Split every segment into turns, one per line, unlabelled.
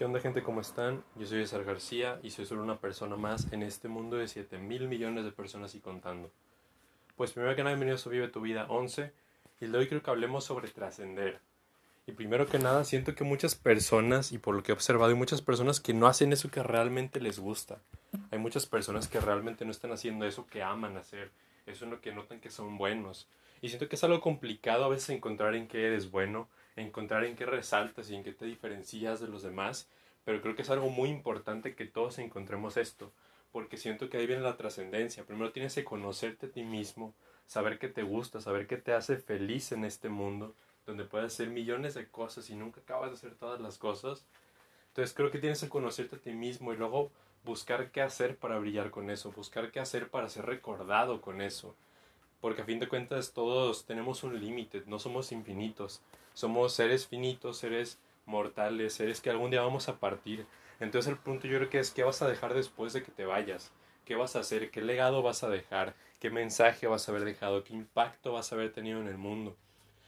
¿Qué onda gente? ¿Cómo están? Yo soy César García y soy solo una persona más en este mundo de 7 mil millones de personas y contando. Pues primero que nada, bienvenidos a Vive tu Vida 11 y el de hoy creo que hablemos sobre trascender. Y primero que nada, siento que muchas personas, y por lo que he observado, hay muchas personas que no hacen eso que realmente les gusta. Hay muchas personas que realmente no están haciendo eso que aman hacer, eso en lo que notan que son buenos. Y siento que es algo complicado a veces encontrar en qué eres bueno, encontrar en qué resaltas y en qué te diferencias de los demás, pero creo que es algo muy importante que todos encontremos esto, porque siento que ahí viene la trascendencia. Primero tienes que conocerte a ti mismo, saber qué te gusta, saber qué te hace feliz en este mundo, donde puedes hacer millones de cosas y nunca acabas de hacer todas las cosas. Entonces creo que tienes que conocerte a ti mismo y luego buscar qué hacer para brillar con eso, buscar qué hacer para ser recordado con eso. Porque a fin de cuentas todos tenemos un límite, no somos infinitos. Somos seres finitos, seres mortales, seres que algún día vamos a partir. Entonces el punto yo creo que es qué vas a dejar después de que te vayas, qué vas a hacer, qué legado vas a dejar, qué mensaje vas a haber dejado, qué impacto vas a haber tenido en el mundo.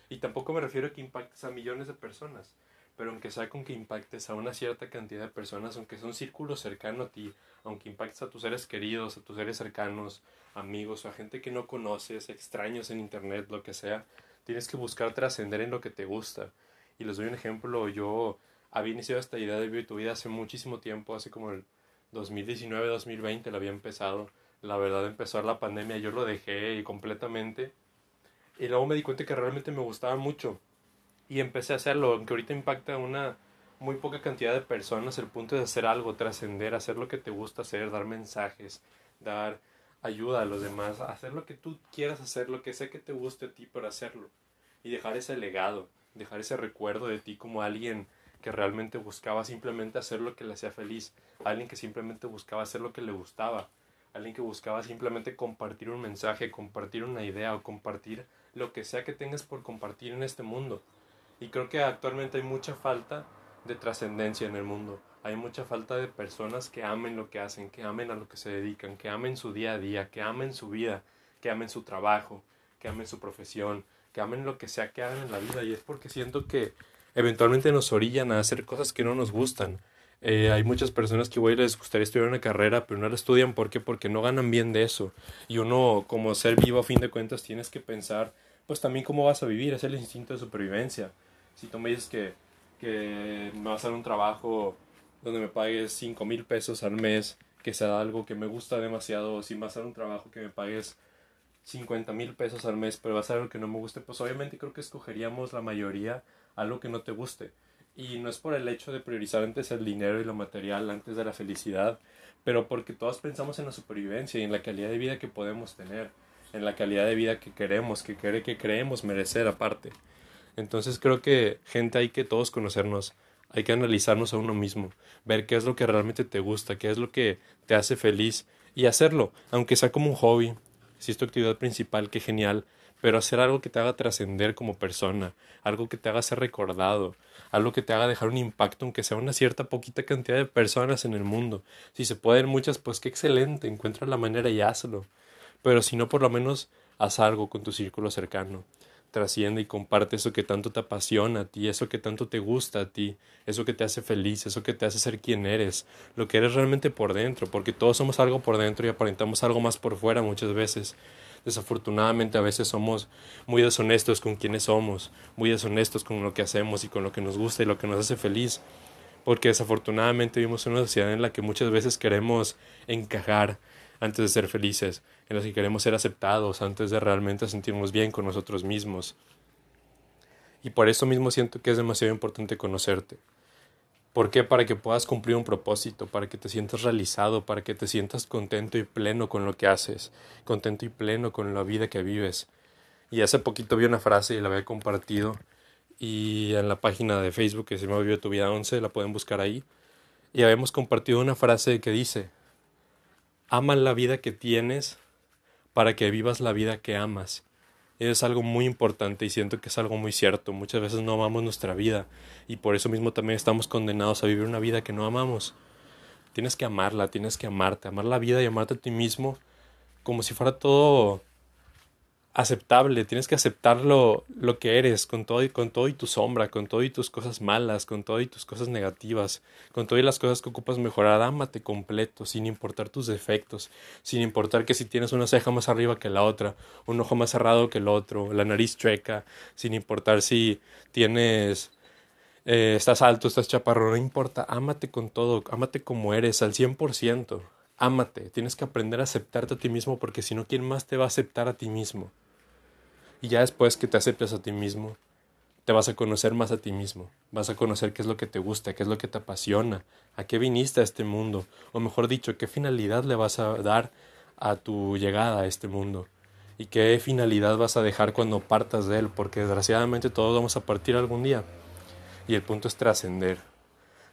Y tampoco me refiero a que impactes a millones de personas, pero aunque sea con que impactes a una cierta cantidad de personas, aunque sea un círculo cercano a ti, aunque impactes a tus seres queridos, a tus seres cercanos, amigos o a gente que no conoces, extraños en internet, lo que sea, tienes que buscar trascender en lo que te gusta. Y les doy un ejemplo, yo había iniciado esta idea de vivir tu vida hace muchísimo tiempo, hace como el 2019-2020 la había empezado. La verdad empezó la pandemia, yo lo dejé completamente. Y luego me di cuenta que realmente me gustaba mucho. Y empecé a hacerlo, aunque ahorita impacta una muy poca cantidad de personas el punto de hacer algo, trascender, hacer lo que te gusta hacer, dar mensajes, dar ayuda a los demás, hacer lo que tú quieras hacer, lo que sé que te guste a ti, pero hacerlo. Y dejar ese legado, dejar ese recuerdo de ti como alguien que realmente buscaba simplemente hacer lo que le hacía feliz, alguien que simplemente buscaba hacer lo que le gustaba, alguien que buscaba simplemente compartir un mensaje, compartir una idea o compartir lo que sea que tengas por compartir en este mundo. Y creo que actualmente hay mucha falta de trascendencia en el mundo hay mucha falta de personas que amen lo que hacen, que amen a lo que se dedican, que amen su día a día, que amen su vida, que amen su trabajo, que amen su profesión, que amen lo que sea que hagan en la vida. Y es porque siento que eventualmente nos orillan a hacer cosas que no nos gustan. Eh, hay muchas personas que igual les gustaría estudiar una carrera, pero no la estudian. ¿Por qué? Porque no ganan bien de eso. Y uno, como ser vivo a fin de cuentas, tienes que pensar, pues también cómo vas a vivir. Es el instinto de supervivencia. Si tú me dices que, que me vas a dar un trabajo donde me pagues 5 mil pesos al mes, que sea algo que me gusta demasiado, si vas a dar un trabajo que me pagues 50 mil pesos al mes, pero va a ser algo que no me guste, pues obviamente creo que escogeríamos la mayoría algo que no te guste. Y no es por el hecho de priorizar antes el dinero y lo material antes de la felicidad, pero porque todos pensamos en la supervivencia y en la calidad de vida que podemos tener, en la calidad de vida que queremos, que, que creemos merecer aparte. Entonces creo que gente hay que todos conocernos hay que analizarnos a uno mismo, ver qué es lo que realmente te gusta, qué es lo que te hace feliz y hacerlo, aunque sea como un hobby, si es tu actividad principal, qué genial, pero hacer algo que te haga trascender como persona, algo que te haga ser recordado, algo que te haga dejar un impacto, aunque sea una cierta poquita cantidad de personas en el mundo. Si se pueden muchas, pues qué excelente, encuentra la manera y hazlo. Pero si no, por lo menos haz algo con tu círculo cercano trasciende y comparte eso que tanto te apasiona a ti, eso que tanto te gusta a ti, eso que te hace feliz, eso que te hace ser quien eres, lo que eres realmente por dentro, porque todos somos algo por dentro y aparentamos algo más por fuera muchas veces. Desafortunadamente a veces somos muy deshonestos con quienes somos, muy deshonestos con lo que hacemos y con lo que nos gusta y lo que nos hace feliz, porque desafortunadamente vivimos en una sociedad en la que muchas veces queremos encajar, antes de ser felices, en las que queremos ser aceptados antes de realmente sentirnos bien con nosotros mismos. Y por eso mismo siento que es demasiado importante conocerte. ¿Por qué? Para que puedas cumplir un propósito, para que te sientas realizado, para que te sientas contento y pleno con lo que haces, contento y pleno con la vida que vives. Y hace poquito vi una frase y la había compartido y en la página de Facebook que se me Vive tu vida 11 la pueden buscar ahí. Y habíamos compartido una frase que dice, ama la vida que tienes para que vivas la vida que amas. Es algo muy importante y siento que es algo muy cierto. Muchas veces no amamos nuestra vida y por eso mismo también estamos condenados a vivir una vida que no amamos. Tienes que amarla, tienes que amarte, amar la vida y amarte a ti mismo como si fuera todo aceptable, tienes que aceptar lo, que eres, con todo, y, con todo y tu sombra, con todo y tus cosas malas, con todo y tus cosas negativas, con todas las cosas que ocupas mejorar, ámate completo, sin importar tus defectos, sin importar que si tienes una ceja más arriba que la otra, un ojo más cerrado que el otro, la nariz chueca, sin importar si tienes... Eh, estás alto, estás chaparro, no importa, ámate con todo, ámate como eres, al 100%. Ámate, tienes que aprender a aceptarte a ti mismo porque si no, ¿quién más te va a aceptar a ti mismo? Y ya después que te aceptes a ti mismo, te vas a conocer más a ti mismo, vas a conocer qué es lo que te gusta, qué es lo que te apasiona, a qué viniste a este mundo, o mejor dicho, qué finalidad le vas a dar a tu llegada a este mundo, y qué finalidad vas a dejar cuando partas de él, porque desgraciadamente todos vamos a partir algún día, y el punto es trascender,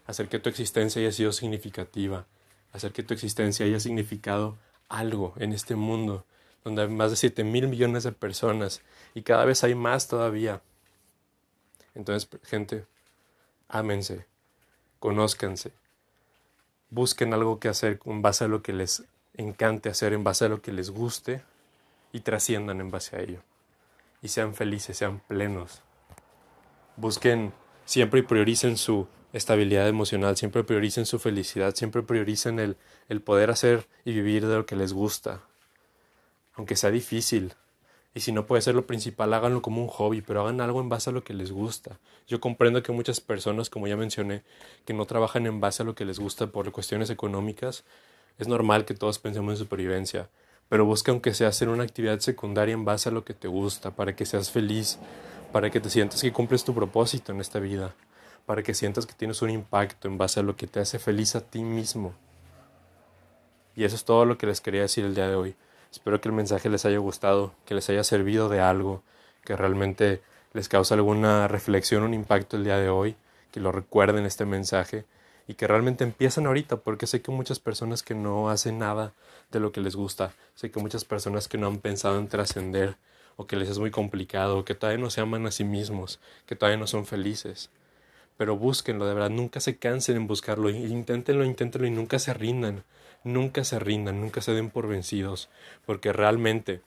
hacer que tu existencia haya sido significativa, hacer que tu existencia haya significado algo en este mundo, donde hay más de 7 mil millones de personas y cada vez hay más todavía. Entonces, gente, ámense, conózcanse, busquen algo que hacer en base a lo que les encante hacer, en base a lo que les guste y trasciendan en base a ello. Y sean felices, sean plenos. Busquen siempre y prioricen su estabilidad emocional, siempre prioricen su felicidad, siempre prioricen el, el poder hacer y vivir de lo que les gusta, aunque sea difícil. Y si no puede ser lo principal, háganlo como un hobby, pero hagan algo en base a lo que les gusta. Yo comprendo que muchas personas, como ya mencioné, que no trabajan en base a lo que les gusta por cuestiones económicas, es normal que todos pensemos en supervivencia, pero busca aunque sea hacer una actividad secundaria en base a lo que te gusta, para que seas feliz, para que te sientas que cumples tu propósito en esta vida, para que sientas que tienes un impacto en base a lo que te hace feliz a ti mismo. Y eso es todo lo que les quería decir el día de hoy. Espero que el mensaje les haya gustado, que les haya servido de algo, que realmente les cause alguna reflexión, un impacto el día de hoy, que lo recuerden este mensaje y que realmente empiecen ahorita, porque sé que muchas personas que no hacen nada de lo que les gusta, sé que muchas personas que no han pensado en trascender, o que les es muy complicado, o que todavía no se aman a sí mismos, que todavía no son felices. Pero búsquenlo, de verdad, nunca se cansen en buscarlo, inténtenlo, inténtenlo y nunca se rindan nunca se rindan, nunca se den por vencidos, porque realmente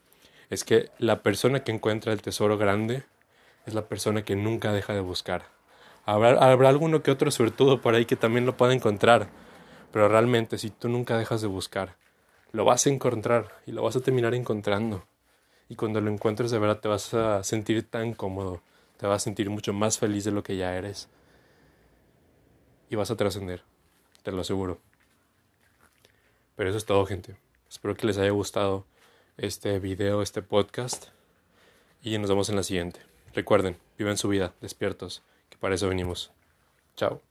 es que la persona que encuentra el tesoro grande es la persona que nunca deja de buscar. Habrá, habrá alguno que otro suertudo por ahí que también lo pueda encontrar, pero realmente si tú nunca dejas de buscar, lo vas a encontrar y lo vas a terminar encontrando. Y cuando lo encuentres de verdad te vas a sentir tan cómodo, te vas a sentir mucho más feliz de lo que ya eres. Y vas a trascender, te lo aseguro. Pero eso es todo, gente. Espero que les haya gustado este video, este podcast. Y nos vemos en la siguiente. Recuerden, viven su vida, despiertos, que para eso venimos. Chao.